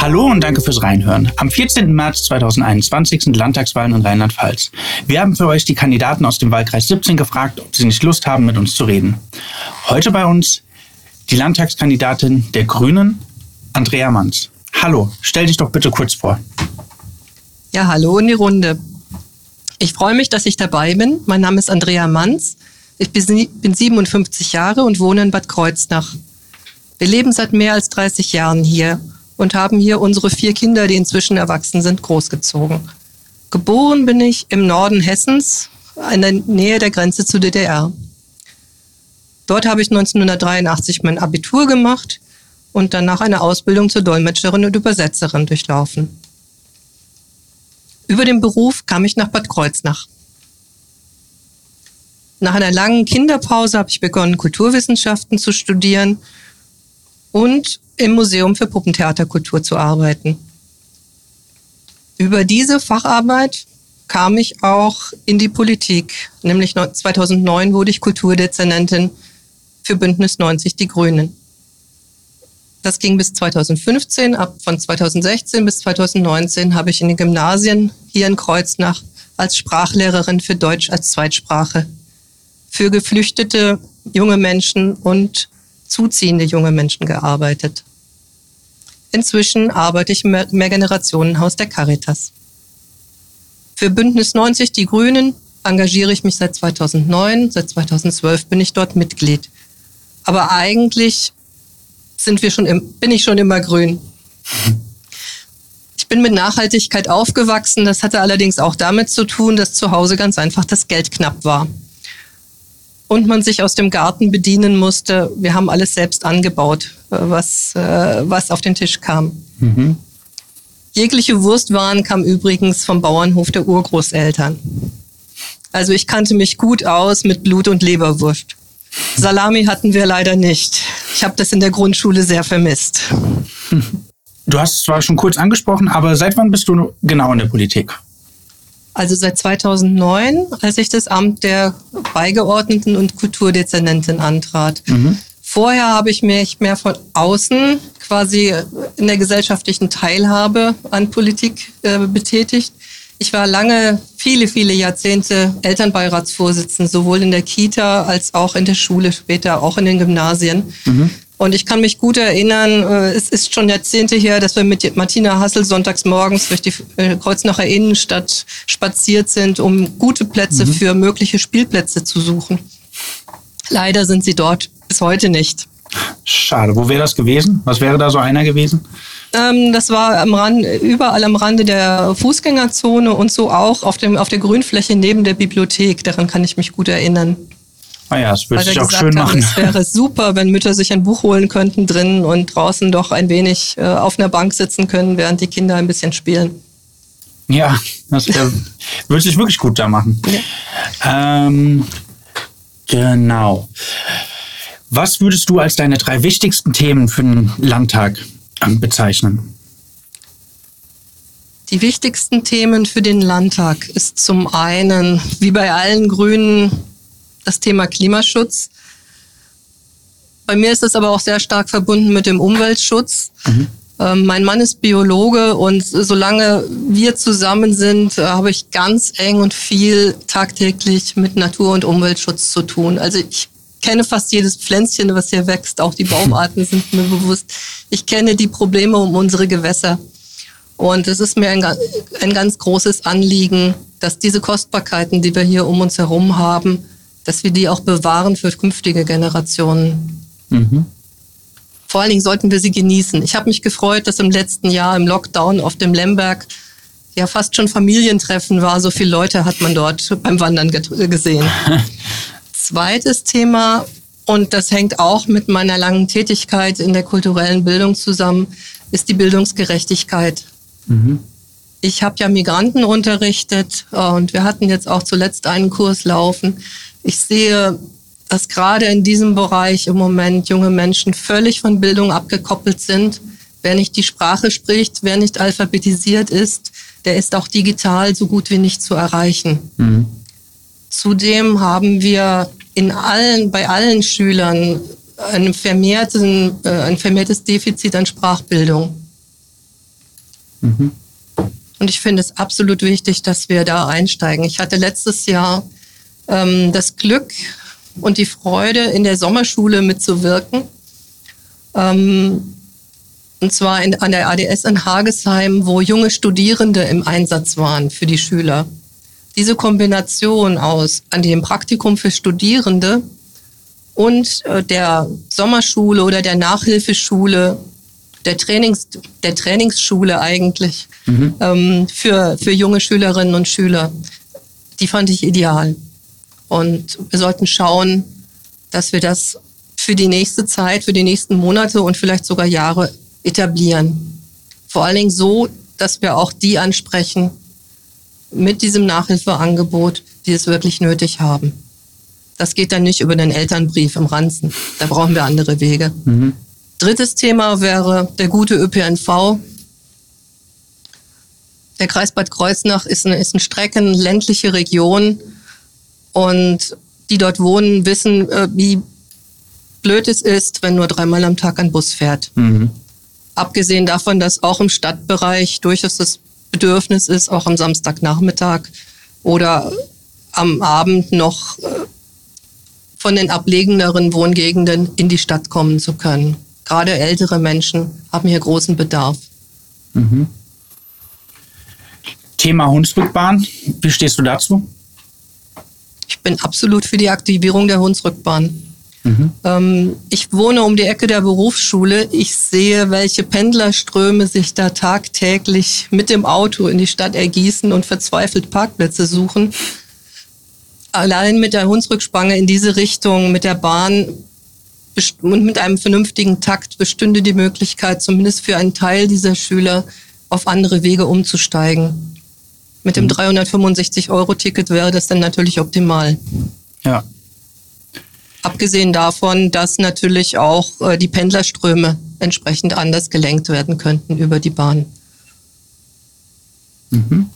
Hallo und danke fürs Reinhören. Am 14. März 2021 sind Landtagswahlen in Rheinland-Pfalz. Wir haben für euch die Kandidaten aus dem Wahlkreis 17 gefragt, ob sie nicht Lust haben, mit uns zu reden. Heute bei uns die Landtagskandidatin der Grünen, Andrea Manns. Hallo, stell dich doch bitte kurz vor. Ja, hallo in die Runde. Ich freue mich, dass ich dabei bin. Mein Name ist Andrea Manns. Ich bin 57 Jahre und wohne in Bad Kreuznach. Wir leben seit mehr als 30 Jahren hier und haben hier unsere vier Kinder, die inzwischen erwachsen sind, großgezogen. Geboren bin ich im Norden Hessens, in der Nähe der Grenze zur DDR. Dort habe ich 1983 mein Abitur gemacht und danach eine Ausbildung zur Dolmetscherin und Übersetzerin durchlaufen. Über den Beruf kam ich nach Bad Kreuznach. Nach einer langen Kinderpause habe ich begonnen, Kulturwissenschaften zu studieren und im Museum für Puppentheaterkultur zu arbeiten. Über diese Facharbeit kam ich auch in die Politik. Nämlich 2009 wurde ich Kulturdezernentin für Bündnis 90 Die Grünen. Das ging bis 2015. Ab von 2016 bis 2019 habe ich in den Gymnasien hier in Kreuznach als Sprachlehrerin für Deutsch als Zweitsprache für geflüchtete junge Menschen und zuziehende junge Menschen gearbeitet. Inzwischen arbeite ich im Mehrgenerationenhaus der Caritas. Für Bündnis 90 Die Grünen engagiere ich mich seit 2009. Seit 2012 bin ich dort Mitglied. Aber eigentlich sind wir schon im, bin ich schon immer grün. Ich bin mit Nachhaltigkeit aufgewachsen. Das hatte allerdings auch damit zu tun, dass zu Hause ganz einfach das Geld knapp war und man sich aus dem Garten bedienen musste. Wir haben alles selbst angebaut, äh, was, äh, was auf den Tisch kam. Mhm. Jegliche Wurstwaren kam übrigens vom Bauernhof der Urgroßeltern. Also ich kannte mich gut aus mit Blut- und Leberwurst. Salami hatten wir leider nicht. Ich habe das in der Grundschule sehr vermisst. Du hast es zwar schon kurz angesprochen, aber seit wann bist du genau in der Politik? Also seit 2009, als ich das Amt der Beigeordneten und Kulturdezernentin antrat. Mhm. Vorher habe ich mich mehr von außen quasi in der gesellschaftlichen Teilhabe an Politik äh, betätigt. Ich war lange, viele, viele Jahrzehnte Elternbeiratsvorsitzende, sowohl in der Kita als auch in der Schule, später auch in den Gymnasien. Mhm. Und ich kann mich gut erinnern, äh, es ist schon Jahrzehnte her, dass wir mit Martina Hassel sonntags morgens durch die äh, Kreuznacher Innenstadt spaziert sind, um gute Plätze mhm. für mögliche Spielplätze zu suchen. Leider sind sie dort bis heute nicht. Schade. Wo wäre das gewesen? Was wäre da so einer gewesen? Ähm, das war am Rand, überall am Rande der Fußgängerzone und so auch auf, dem, auf der Grünfläche neben der Bibliothek. Daran kann ich mich gut erinnern. Ah ja, das würde sich auch schön machen. Es wäre super, wenn Mütter sich ein Buch holen könnten drinnen und draußen doch ein wenig äh, auf einer Bank sitzen können, während die Kinder ein bisschen spielen. Ja, das wär, würde sich wirklich gut da machen. Ja. Ähm, genau. Was würdest du als deine drei wichtigsten Themen für den Landtag ähm, bezeichnen? Die wichtigsten Themen für den Landtag ist zum einen, wie bei allen Grünen, das Thema Klimaschutz. Bei mir ist es aber auch sehr stark verbunden mit dem Umweltschutz. Mhm. Ähm, mein Mann ist Biologe und solange wir zusammen sind, äh, habe ich ganz eng und viel tagtäglich mit Natur- und Umweltschutz zu tun. Also ich kenne fast jedes Pflänzchen, was hier wächst. Auch die Baumarten sind mir bewusst. Ich kenne die Probleme um unsere Gewässer. Und es ist mir ein, ein ganz großes Anliegen, dass diese Kostbarkeiten, die wir hier um uns herum haben, dass wir die auch bewahren für künftige Generationen. Mhm. Vor allen Dingen sollten wir sie genießen. Ich habe mich gefreut, dass im letzten Jahr im Lockdown auf dem Lemberg ja fast schon Familientreffen war. So viele Leute hat man dort beim Wandern gesehen. Zweites Thema, und das hängt auch mit meiner langen Tätigkeit in der kulturellen Bildung zusammen, ist die Bildungsgerechtigkeit. Mhm. Ich habe ja Migranten unterrichtet und wir hatten jetzt auch zuletzt einen Kurs laufen ich sehe, dass gerade in diesem Bereich im Moment junge Menschen völlig von Bildung abgekoppelt sind. Wer nicht die Sprache spricht, wer nicht alphabetisiert ist, der ist auch digital so gut wie nicht zu erreichen. Mhm. Zudem haben wir in allen, bei allen Schülern ein, vermehrten, äh, ein vermehrtes Defizit an Sprachbildung. Mhm. Und ich finde es absolut wichtig, dass wir da einsteigen. Ich hatte letztes Jahr ähm, das Glück und die Freude, in der Sommerschule mitzuwirken. Ähm, und zwar in, an der ADS in Hagesheim, wo junge Studierende im Einsatz waren für die Schüler. Diese Kombination aus an dem Praktikum für Studierende und äh, der Sommerschule oder der Nachhilfeschule, der, Trainings, der Trainingsschule eigentlich mhm. ähm, für, für junge Schülerinnen und Schüler, die fand ich ideal. Und wir sollten schauen, dass wir das für die nächste Zeit, für die nächsten Monate und vielleicht sogar Jahre etablieren. Vor allen Dingen so, dass wir auch die ansprechen mit diesem Nachhilfeangebot, die es wirklich nötig haben. Das geht dann nicht über den Elternbrief im Ranzen. Da brauchen wir andere Wege. Mhm. Drittes Thema wäre der gute ÖPNV. Der Kreis Bad Kreuznach ist eine, ist eine streckenländliche Region und die dort wohnen, wissen, äh, wie blöd es ist, wenn nur dreimal am Tag ein Bus fährt. Mhm. Abgesehen davon, dass auch im Stadtbereich durchaus das Bedürfnis ist, auch am Samstagnachmittag oder am Abend noch äh, von den ablegenderen Wohngegenden in die Stadt kommen zu können. Gerade ältere Menschen haben hier großen Bedarf. Mhm. Thema Hunsrückbahn, wie stehst du dazu? Ich bin absolut für die Aktivierung der Hunsrückbahn. Mhm. Ähm, ich wohne um die Ecke der Berufsschule. Ich sehe, welche Pendlerströme sich da tagtäglich mit dem Auto in die Stadt ergießen und verzweifelt Parkplätze suchen. Allein mit der Hunsrückspange in diese Richtung, mit der Bahn und mit einem vernünftigen Takt bestünde die Möglichkeit, zumindest für einen Teil dieser Schüler auf andere Wege umzusteigen. Mit dem 365-Euro-Ticket mhm. wäre das dann natürlich optimal. Ja, Abgesehen davon, dass natürlich auch äh, die Pendlerströme entsprechend anders gelenkt werden könnten über die Bahn. Mhm.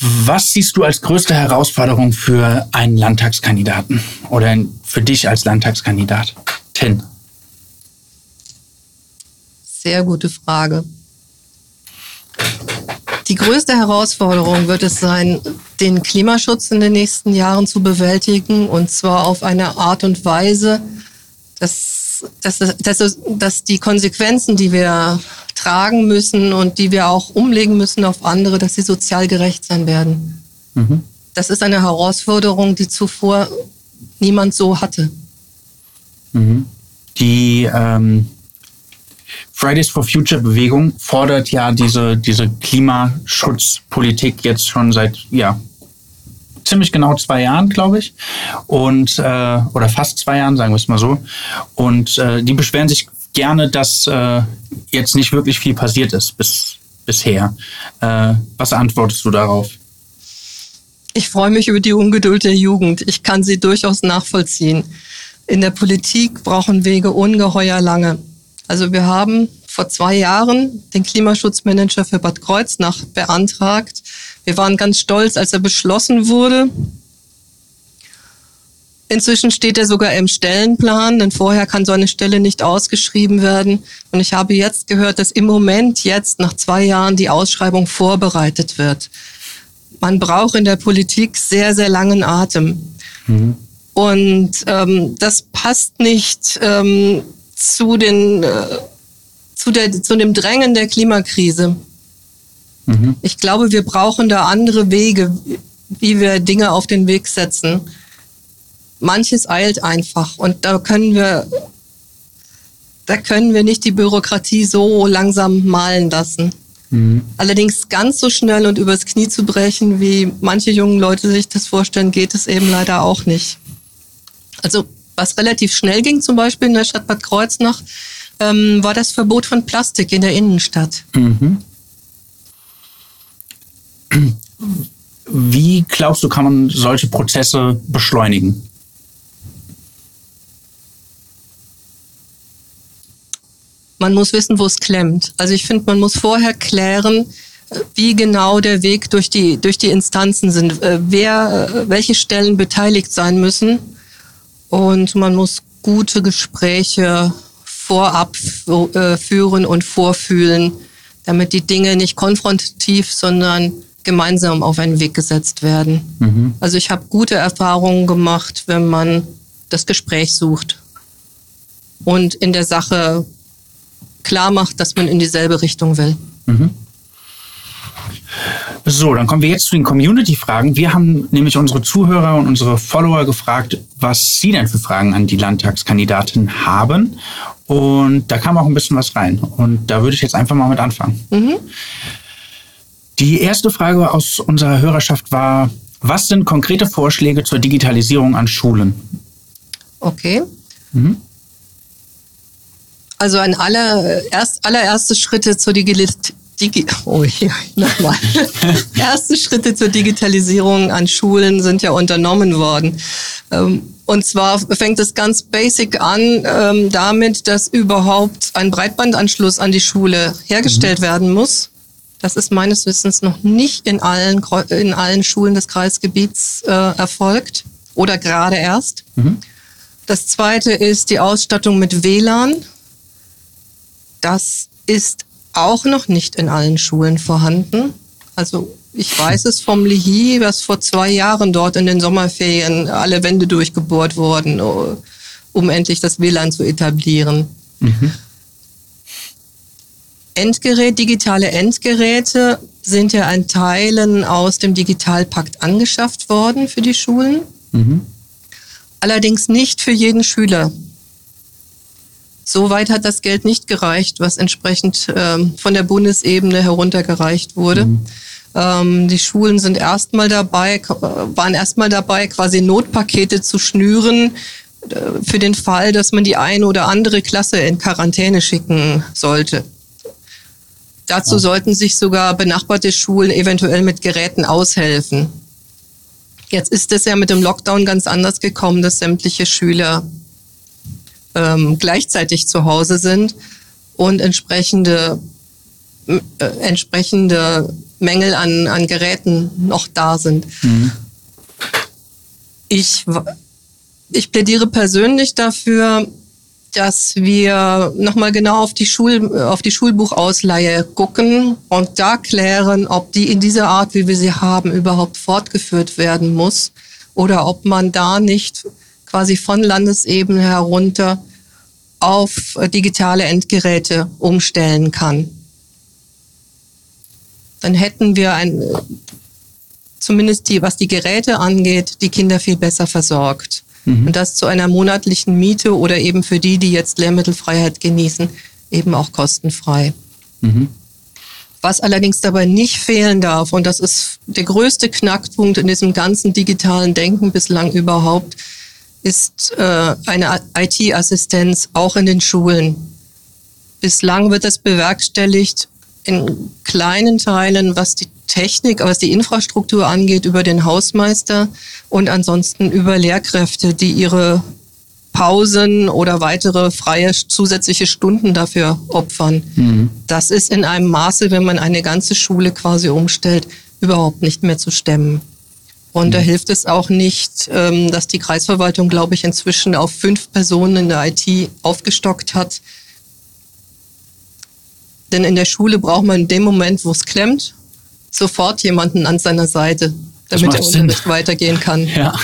Was siehst du als größte Herausforderung für einen Landtagskandidaten oder für dich als Landtagskandidatin? Sehr gute Frage. Die größte Herausforderung wird es sein, den Klimaschutz in den nächsten Jahren zu bewältigen und zwar auf eine Art und Weise, dass, dass, dass, dass die Konsequenzen, die wir tragen müssen und die wir auch umlegen müssen auf andere, dass sie sozial gerecht sein werden. Mhm. Das ist eine Herausforderung, die zuvor niemand so hatte. Mhm. Die ähm Fridays for Future Bewegung fordert ja diese, diese Klimaschutzpolitik jetzt schon seit, ja, ziemlich genau zwei Jahren, glaube ich. Und, äh, oder fast zwei Jahren, sagen wir es mal so. Und äh, die beschweren sich gerne, dass äh, jetzt nicht wirklich viel passiert ist bis, bisher. Äh, was antwortest du darauf? Ich freue mich über die Ungeduld der Jugend. Ich kann sie durchaus nachvollziehen. In der Politik brauchen Wege ungeheuer lange. Also wir haben vor zwei Jahren den Klimaschutzmanager für Bad Kreuznach beantragt. Wir waren ganz stolz, als er beschlossen wurde. Inzwischen steht er sogar im Stellenplan, denn vorher kann so eine Stelle nicht ausgeschrieben werden. Und ich habe jetzt gehört, dass im Moment jetzt nach zwei Jahren die Ausschreibung vorbereitet wird. Man braucht in der Politik sehr, sehr langen Atem. Mhm. Und ähm, das passt nicht ähm, zu den äh, zu, der, zu dem Drängen der Klimakrise. Mhm. Ich glaube, wir brauchen da andere Wege, wie wir Dinge auf den Weg setzen. Manches eilt einfach und da können wir, da können wir nicht die Bürokratie so langsam malen lassen. Mhm. Allerdings ganz so schnell und übers Knie zu brechen, wie manche jungen Leute sich das vorstellen, geht es eben leider auch nicht. Also was relativ schnell ging, zum Beispiel in der Stadt Bad Kreuznach, ähm, war das Verbot von Plastik in der Innenstadt. Mhm. Wie glaubst du, kann man solche Prozesse beschleunigen? Man muss wissen, wo es klemmt. Also ich finde, man muss vorher klären, wie genau der Weg durch die, durch die Instanzen sind, äh, wer, äh, welche Stellen beteiligt sein müssen und man muss gute Gespräche vorab äh, führen und vorfühlen, damit die Dinge nicht konfrontativ, sondern gemeinsam auf einen Weg gesetzt werden. Mhm. Also ich habe gute Erfahrungen gemacht, wenn man das Gespräch sucht und in der Sache klar macht, dass man in dieselbe Richtung will. Mhm. So, dann kommen wir jetzt zu den Community-Fragen. Wir haben nämlich unsere Zuhörer und unsere Follower gefragt, was sie denn für Fragen an die Landtagskandidatin haben. Und da kam auch ein bisschen was rein. Und da würde ich jetzt einfach mal mit anfangen. Mhm. Die erste Frage aus unserer Hörerschaft war, was sind konkrete Vorschläge zur Digitalisierung an Schulen? Okay. Mhm. Also ein aller, erst, allererste Schritte zur Digitalisierung. Digi oh, ja, nochmal. Erste Schritte zur Digitalisierung an Schulen sind ja unternommen worden. Ähm, und zwar fängt es ganz basic an ähm, damit, dass überhaupt ein Breitbandanschluss an die Schule hergestellt mhm. werden muss. Das ist meines Wissens noch nicht in allen, in allen Schulen des Kreisgebiets äh, erfolgt oder gerade erst. Mhm. Das zweite ist die Ausstattung mit WLAN. Das ist auch noch nicht in allen Schulen vorhanden. Also ich weiß es vom Lihi, dass vor zwei Jahren dort in den Sommerferien alle Wände durchgebohrt wurden, um endlich das WLAN zu etablieren. Mhm. Endgerät, digitale Endgeräte sind ja an Teilen aus dem Digitalpakt angeschafft worden für die Schulen. Mhm. Allerdings nicht für jeden Schüler. Soweit hat das Geld nicht gereicht, was entsprechend ähm, von der Bundesebene heruntergereicht wurde. Mhm. Ähm, die Schulen sind erstmal dabei, waren erstmal dabei, quasi Notpakete zu schnüren äh, für den Fall, dass man die eine oder andere Klasse in Quarantäne schicken sollte. Dazu sollten sich sogar benachbarte Schulen eventuell mit Geräten aushelfen. Jetzt ist es ja mit dem Lockdown ganz anders gekommen, dass sämtliche Schüler ähm, gleichzeitig zu Hause sind und entsprechende, äh, entsprechende Mängel an, an Geräten noch da sind. Mhm. Ich, ich plädiere persönlich dafür, dass wir nochmal genau auf die, Schul, auf die Schulbuchausleihe gucken und da klären, ob die in dieser Art, wie wir sie haben, überhaupt fortgeführt werden muss oder ob man da nicht quasi von Landesebene herunter auf digitale Endgeräte umstellen kann. Dann hätten wir ein, zumindest die, was die Geräte angeht, die Kinder viel besser versorgt. Mhm. Und das zu einer monatlichen Miete oder eben für die, die jetzt Lehrmittelfreiheit genießen, eben auch kostenfrei. Mhm. Was allerdings dabei nicht fehlen darf, und das ist der größte Knackpunkt in diesem ganzen digitalen Denken bislang überhaupt, ist äh, eine IT-Assistenz auch in den Schulen. Bislang wird das bewerkstelligt in kleinen Teilen, was die Technik, was die Infrastruktur angeht, über den Hausmeister und ansonsten über Lehrkräfte, die ihre Pausen oder weitere freie zusätzliche Stunden dafür opfern. Mhm. Das ist in einem Maße, wenn man eine ganze Schule quasi umstellt, überhaupt nicht mehr zu stemmen. Und mhm. da hilft es auch nicht, ähm, dass die Kreisverwaltung, glaube ich, inzwischen auf fünf Personen in der IT aufgestockt hat. Denn in der Schule braucht man in dem Moment, wo es klemmt, sofort jemanden an seiner Seite, damit der Unterricht weitergehen kann. Ja.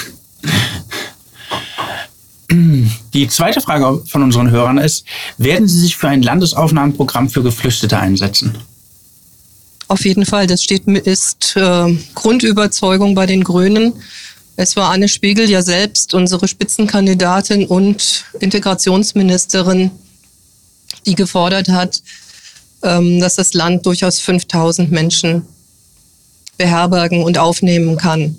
Die zweite Frage von unseren Hörern ist, werden Sie sich für ein Landesaufnahmeprogramm für Geflüchtete einsetzen? Auf jeden Fall, das steht, ist äh, Grundüberzeugung bei den Grünen. Es war Anne Spiegel ja selbst unsere Spitzenkandidatin und Integrationsministerin, die gefordert hat, ähm, dass das Land durchaus 5000 Menschen beherbergen und aufnehmen kann.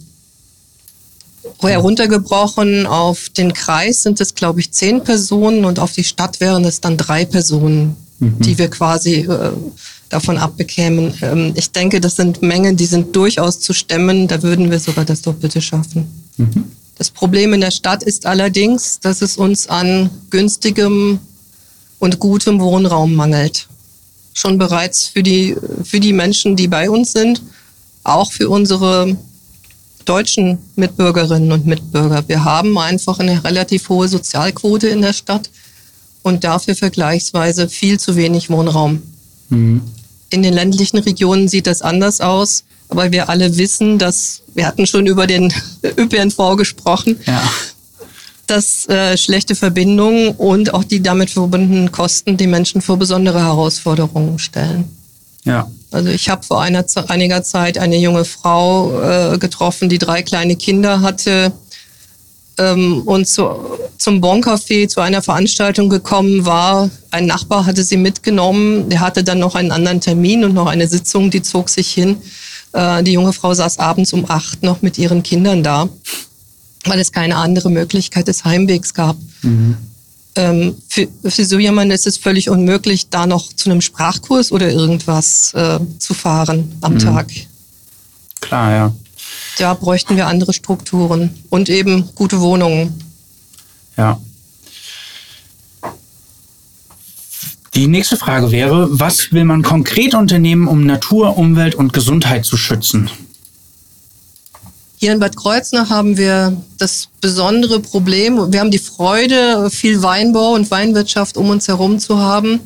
Heruntergebrochen auf den Kreis sind es, glaube ich, zehn Personen und auf die Stadt wären es dann drei Personen, mhm. die wir quasi äh, davon abbekämen. Ähm, ich denke, das sind Mengen, die sind durchaus zu stemmen. Da würden wir sogar das Doppelte schaffen. Mhm. Das Problem in der Stadt ist allerdings, dass es uns an günstigem und gutem Wohnraum mangelt. Schon bereits für die, für die Menschen, die bei uns sind auch für unsere deutschen Mitbürgerinnen und Mitbürger. Wir haben einfach eine relativ hohe Sozialquote in der Stadt und dafür vergleichsweise viel zu wenig Wohnraum. Mhm. In den ländlichen Regionen sieht das anders aus, aber wir alle wissen, dass wir hatten schon über den ÖPNV gesprochen. Ja dass äh, schlechte Verbindungen und auch die damit verbundenen Kosten die Menschen vor besondere Herausforderungen stellen. Ja. Also ich habe vor einer, einiger Zeit eine junge Frau äh, getroffen, die drei kleine Kinder hatte ähm, und zu, zum Boncafé zu einer Veranstaltung gekommen war. Ein Nachbar hatte sie mitgenommen, der hatte dann noch einen anderen Termin und noch eine Sitzung, die zog sich hin. Äh, die junge Frau saß abends um acht noch mit ihren Kindern da weil es keine andere Möglichkeit des Heimwegs gab. Mhm. Ähm, für, für so jemanden ist es völlig unmöglich, da noch zu einem Sprachkurs oder irgendwas äh, zu fahren am mhm. Tag. Klar, ja. Da bräuchten wir andere Strukturen und eben gute Wohnungen. Ja. Die nächste Frage wäre, was will man konkret unternehmen, um Natur, Umwelt und Gesundheit zu schützen? Hier in Bad Kreuznach haben wir das besondere Problem, wir haben die Freude, viel Weinbau und Weinwirtschaft um uns herum zu haben.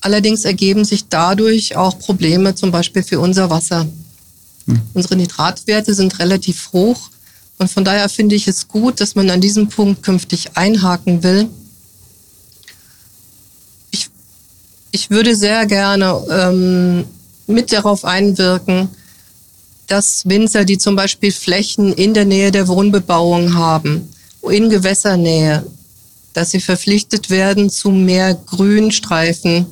Allerdings ergeben sich dadurch auch Probleme, zum Beispiel für unser Wasser. Unsere Nitratwerte sind relativ hoch und von daher finde ich es gut, dass man an diesem Punkt künftig einhaken will. Ich, ich würde sehr gerne ähm, mit darauf einwirken, dass Winzer, die zum Beispiel Flächen in der Nähe der Wohnbebauung haben, in Gewässernähe, dass sie verpflichtet werden zu mehr Grünstreifen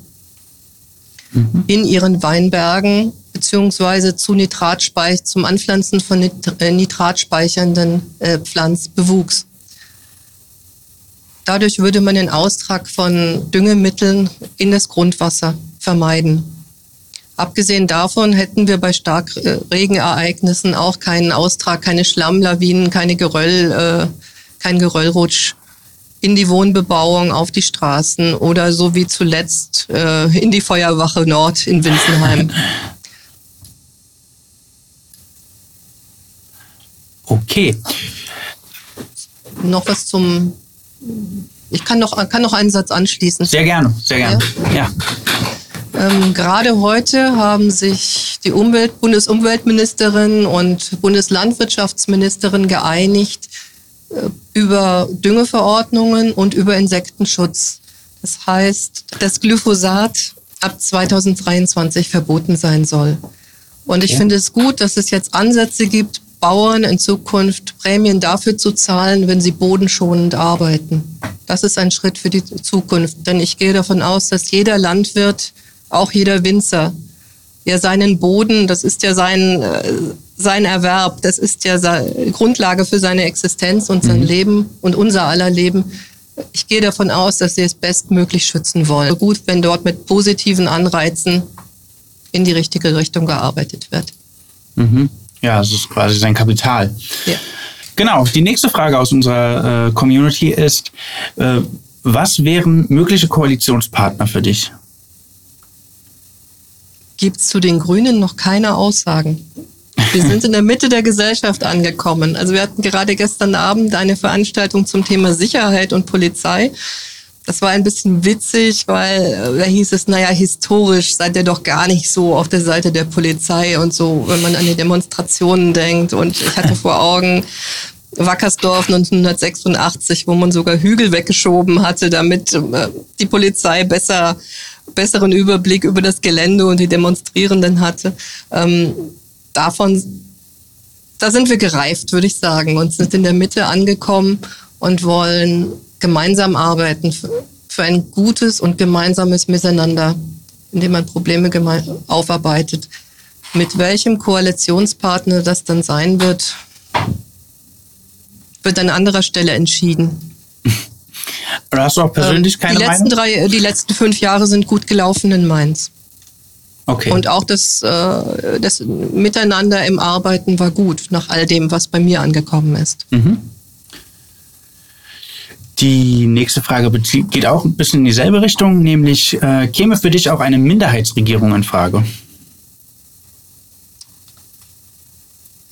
mhm. in ihren Weinbergen beziehungsweise zu Nitratspeich, zum Anpflanzen von äh, nitratspeichernden äh, Pflanzbewuchs. Dadurch würde man den Austrag von Düngemitteln in das Grundwasser vermeiden. Abgesehen davon hätten wir bei Starkregenereignissen auch keinen Austrag, keine Schlammlawinen, keine Geröll, äh, kein Geröllrutsch in die Wohnbebauung, auf die Straßen oder so wie zuletzt äh, in die Feuerwache Nord in Winsenheim. Okay. Noch was zum. Ich kann noch, kann noch einen Satz anschließen. Sehr gerne, sehr gerne. ja. ja. Ähm, gerade heute haben sich die Umwelt, Bundesumweltministerin und Bundeslandwirtschaftsministerin geeinigt äh, über Düngeverordnungen und über Insektenschutz. Das heißt, dass Glyphosat ab 2023 verboten sein soll. Und ich finde es gut, dass es jetzt Ansätze gibt, Bauern in Zukunft Prämien dafür zu zahlen, wenn sie bodenschonend arbeiten. Das ist ein Schritt für die Zukunft, denn ich gehe davon aus, dass jeder Landwirt auch jeder Winzer, ja seinen Boden, das ist ja sein, äh, sein Erwerb, das ist ja Grundlage für seine Existenz und sein mhm. Leben und unser aller Leben. Ich gehe davon aus, dass sie es bestmöglich schützen wollen. Gut, wenn dort mit positiven Anreizen in die richtige Richtung gearbeitet wird. Mhm. Ja, es ist quasi sein Kapital. Ja. Genau, die nächste Frage aus unserer äh, Community ist, äh, was wären mögliche Koalitionspartner für dich? gibt es zu den Grünen noch keine Aussagen. Wir sind in der Mitte der Gesellschaft angekommen. Also wir hatten gerade gestern Abend eine Veranstaltung zum Thema Sicherheit und Polizei. Das war ein bisschen witzig, weil äh, da hieß es, naja, historisch seid ihr doch gar nicht so auf der Seite der Polizei und so, wenn man an die Demonstrationen denkt. Und ich hatte vor Augen Wackersdorf 1986, wo man sogar Hügel weggeschoben hatte, damit äh, die Polizei besser besseren Überblick über das Gelände und die Demonstrierenden hatte. Ähm, davon, da sind wir gereift, würde ich sagen, und sind in der Mitte angekommen und wollen gemeinsam arbeiten für, ein gutes und gemeinsames Miteinander, indem man Probleme aufarbeitet. Mit welchem Koalitionspartner das dann sein wird, wird an anderer Stelle entschieden. Oder hast du auch persönlich ähm, keine die letzten Meinung? Drei, die letzten fünf Jahre sind gut gelaufen in Mainz. Okay. Und auch das, äh, das Miteinander im Arbeiten war gut, nach all dem, was bei mir angekommen ist. Mhm. Die nächste Frage geht auch ein bisschen in dieselbe Richtung, nämlich äh, käme für dich auch eine Minderheitsregierung in Frage?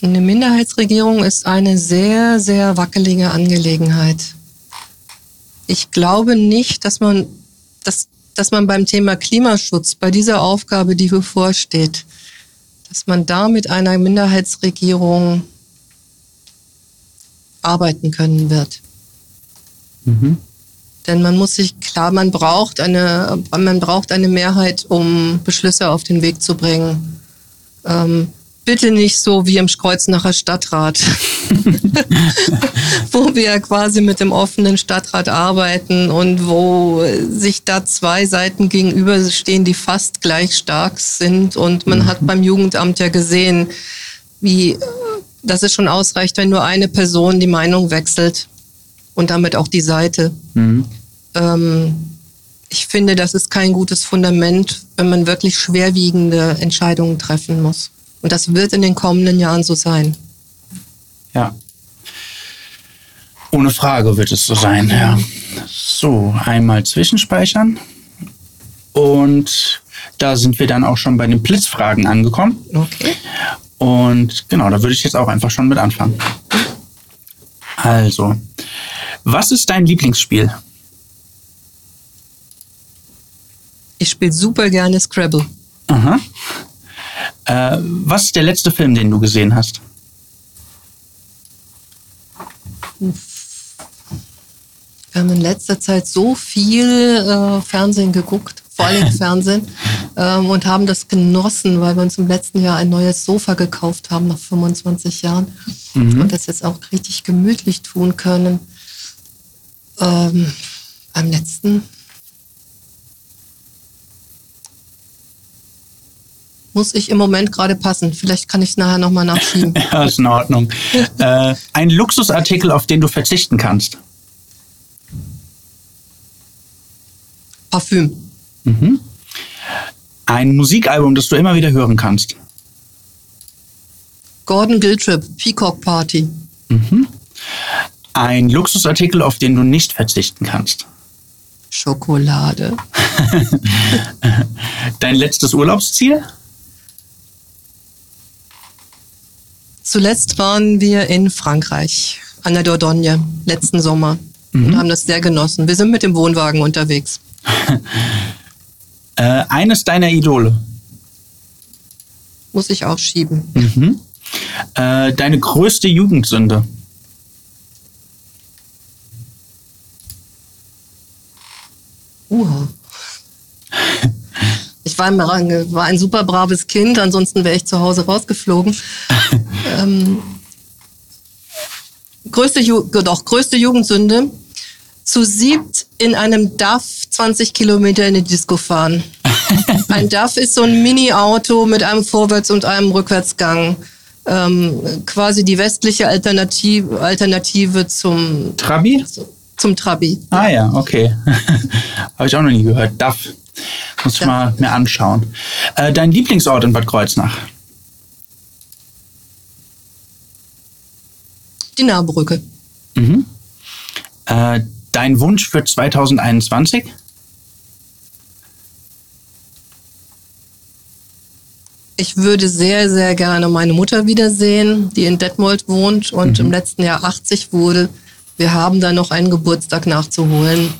Eine Minderheitsregierung ist eine sehr, sehr wackelige Angelegenheit Ich glaube nicht, dass man, dass, dass man beim Thema Klimaschutz, bei dieser Aufgabe, die bevorsteht, dass man da mit einer Minderheitsregierung arbeiten können wird. Mhm. Denn man muss sich klar, man braucht eine, man braucht eine Mehrheit, um Beschlüsse auf den Weg zu bringen. Ähm, bitte nicht so wie im Kreuznacher Stadtrat, wo wir quasi mit dem offenen Stadtrat arbeiten und wo sich da zwei Seiten gegenüberstehen, die fast gleich stark sind. Und man mhm. hat beim Jugendamt ja gesehen, wie, dass es schon ausreicht, wenn nur eine Person die Meinung wechselt und damit auch die Seite. Mhm. Ähm, ich finde, das ist kein gutes Fundament, wenn man wirklich schwerwiegende Entscheidungen treffen muss. Und das wird in den kommenden Jahren so sein. Ja. Ohne Frage wird es so sein, ja. So, einmal zwischenspeichern. Und da sind wir dann auch schon bei den Blitzfragen angekommen. Okay. Und genau, da würde ich jetzt auch einfach schon mit anfangen. Also, was ist dein Lieblingsspiel? Ich spiele super gerne Scrabble. Aha. Äh, was ist der letzte Film, den du gesehen hast? Wir haben in letzter Zeit so viel äh, Fernsehen geguckt, vor allem Fernsehen, ähm, und haben das genossen, weil wir uns im letzten Jahr ein neues Sofa gekauft haben nach 25 Jahren mhm. und das jetzt auch richtig gemütlich tun können. Ähm, beim letzten muss ich im Moment gerade passen. Vielleicht kann ich es nachher nochmal nachschieben. ja, ist in Ordnung. äh, ein Luxusartikel, auf den du verzichten kannst. Parfüm. Mhm. Ein Musikalbum, das du immer wieder hören kannst. Gordon Giltrip, Peacock Party. Mhm. Ein Luxusartikel, auf den du nicht verzichten kannst. Schokolade. Dein letztes Urlaubsziel? Zuletzt waren wir in Frankreich, an der Dordogne, letzten Sommer. Mhm. Und haben das sehr genossen. Wir sind mit dem Wohnwagen unterwegs. äh, eines deiner Idole? Muss ich auch schieben. Mhm. Äh, deine größte Jugendsünde? Uha. Ich war, war ein super braves Kind, ansonsten wäre ich zu Hause rausgeflogen. ähm, größte, Ju doch, größte Jugendsünde. Zu siebt in einem DAF 20 Kilometer in die Disco fahren. ein DAF ist so ein Mini-Auto mit einem Vorwärts- und einem Rückwärtsgang. Ähm, quasi die westliche Alternative, Alternative zum Trabi? Zum Trabi. Ah ja, okay. Habe ich auch noch nie gehört. DAF. Muss ich mal mir anschauen. Äh, dein Lieblingsort in Bad Kreuznach? Die Nahbrücke. Mhm. Äh, dein Wunsch für 2021? Ich würde sehr, sehr gerne meine Mutter wiedersehen, die in Detmold wohnt und mhm. im letzten Jahr 80 wurde. Wir haben da noch einen Geburtstag nachzuholen.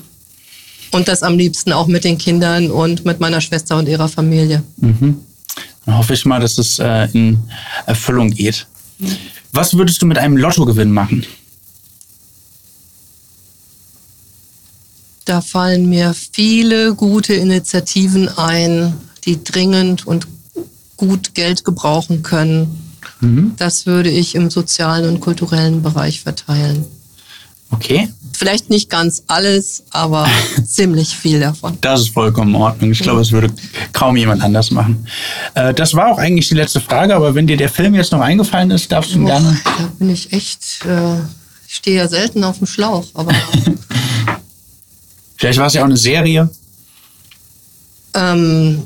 Und das am liebsten auch mit den Kindern und mit meiner Schwester und ihrer Familie. Mhm. Dann hoffe ich mal, dass es äh, in Erfüllung geht. Was würdest du mit einem Lottogewinn machen? Da fallen mir viele gute Initiativen ein, die dringend und gut Geld gebrauchen können. Mhm. Das würde ich im sozialen und kulturellen Bereich verteilen. Okay. Vielleicht nicht ganz alles, aber ziemlich viel davon. Das ist vollkommen in Ordnung. Ich glaube, es würde kaum jemand anders machen. Äh, das war auch eigentlich die letzte Frage, aber wenn dir der Film jetzt noch eingefallen ist, darfst du ihn gerne. Da bin ich echt, äh, ich stehe ja selten auf dem Schlauch, aber. Vielleicht war es ja auch eine Serie. Ähm,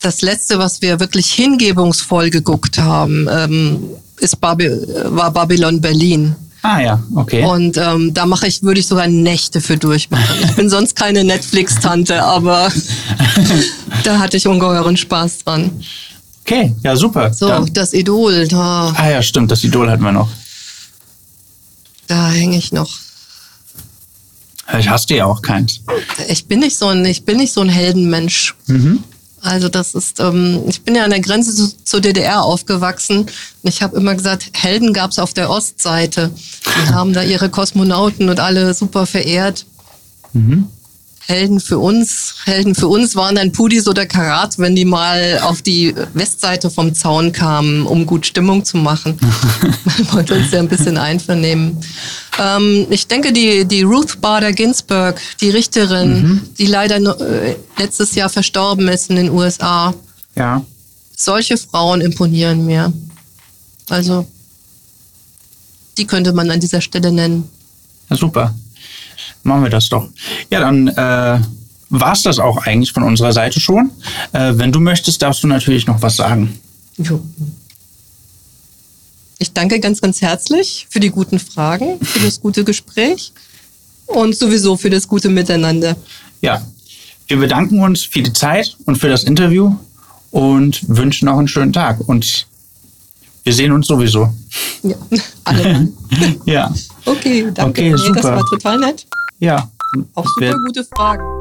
das letzte, was wir wirklich hingebungsvoll geguckt haben, ähm, ist Baby, war Babylon Berlin. Ah ja, okay. Und ähm, da mache ich, würde ich sogar Nächte für durchmachen. Ich bin sonst keine Netflix-Tante, aber da hatte ich ungeheuren Spaß dran. Okay, ja super. So, Dann. das Idol. Da. Ah ja, stimmt, das Idol hatten wir noch. da hänge ich noch. Ich hast du ja auch keins. Ich bin nicht so ein, ich bin nicht so ein Heldenmensch. Mhm. Also das ist, ähm, ich bin ja an der Grenze zu, zur DDR aufgewachsen. Und ich habe immer gesagt, Helden gab es auf der Ostseite. Die haben da ihre Kosmonauten und alle super verehrt. Mhm. Helden für uns, Helden für uns waren dann Pudis oder Karat, wenn die mal auf die Westseite vom Zaun kamen, um gut Stimmung zu machen. Wir wollten uns ja ein bisschen einvernehmen. Ähm, ich denke, die, die Ruth Bader Ginsburg, die Richterin, Mhm. die leider äh, letztes Jahr verstorben ist in den USA, Ja. solche Frauen imponieren mir. Also, die könnte man an dieser Stelle nennen. Ja, super. Machen wir das doch. Ja, dann äh, war es das auch eigentlich von unserer Seite schon. Äh, wenn du möchtest, darfst du natürlich noch was sagen. Jo. Ich danke ganz, ganz herzlich für die guten Fragen, für das gute Gespräch und sowieso für das gute Miteinander. Ja, wir bedanken uns für die Zeit und für das Interview und wünschen noch einen schönen Tag. Und wir sehen uns sowieso. Ja, alle. Ja, Okay, danke. Okay, Nee, Das super. war total nett. Ja. Auch super gute Fragen.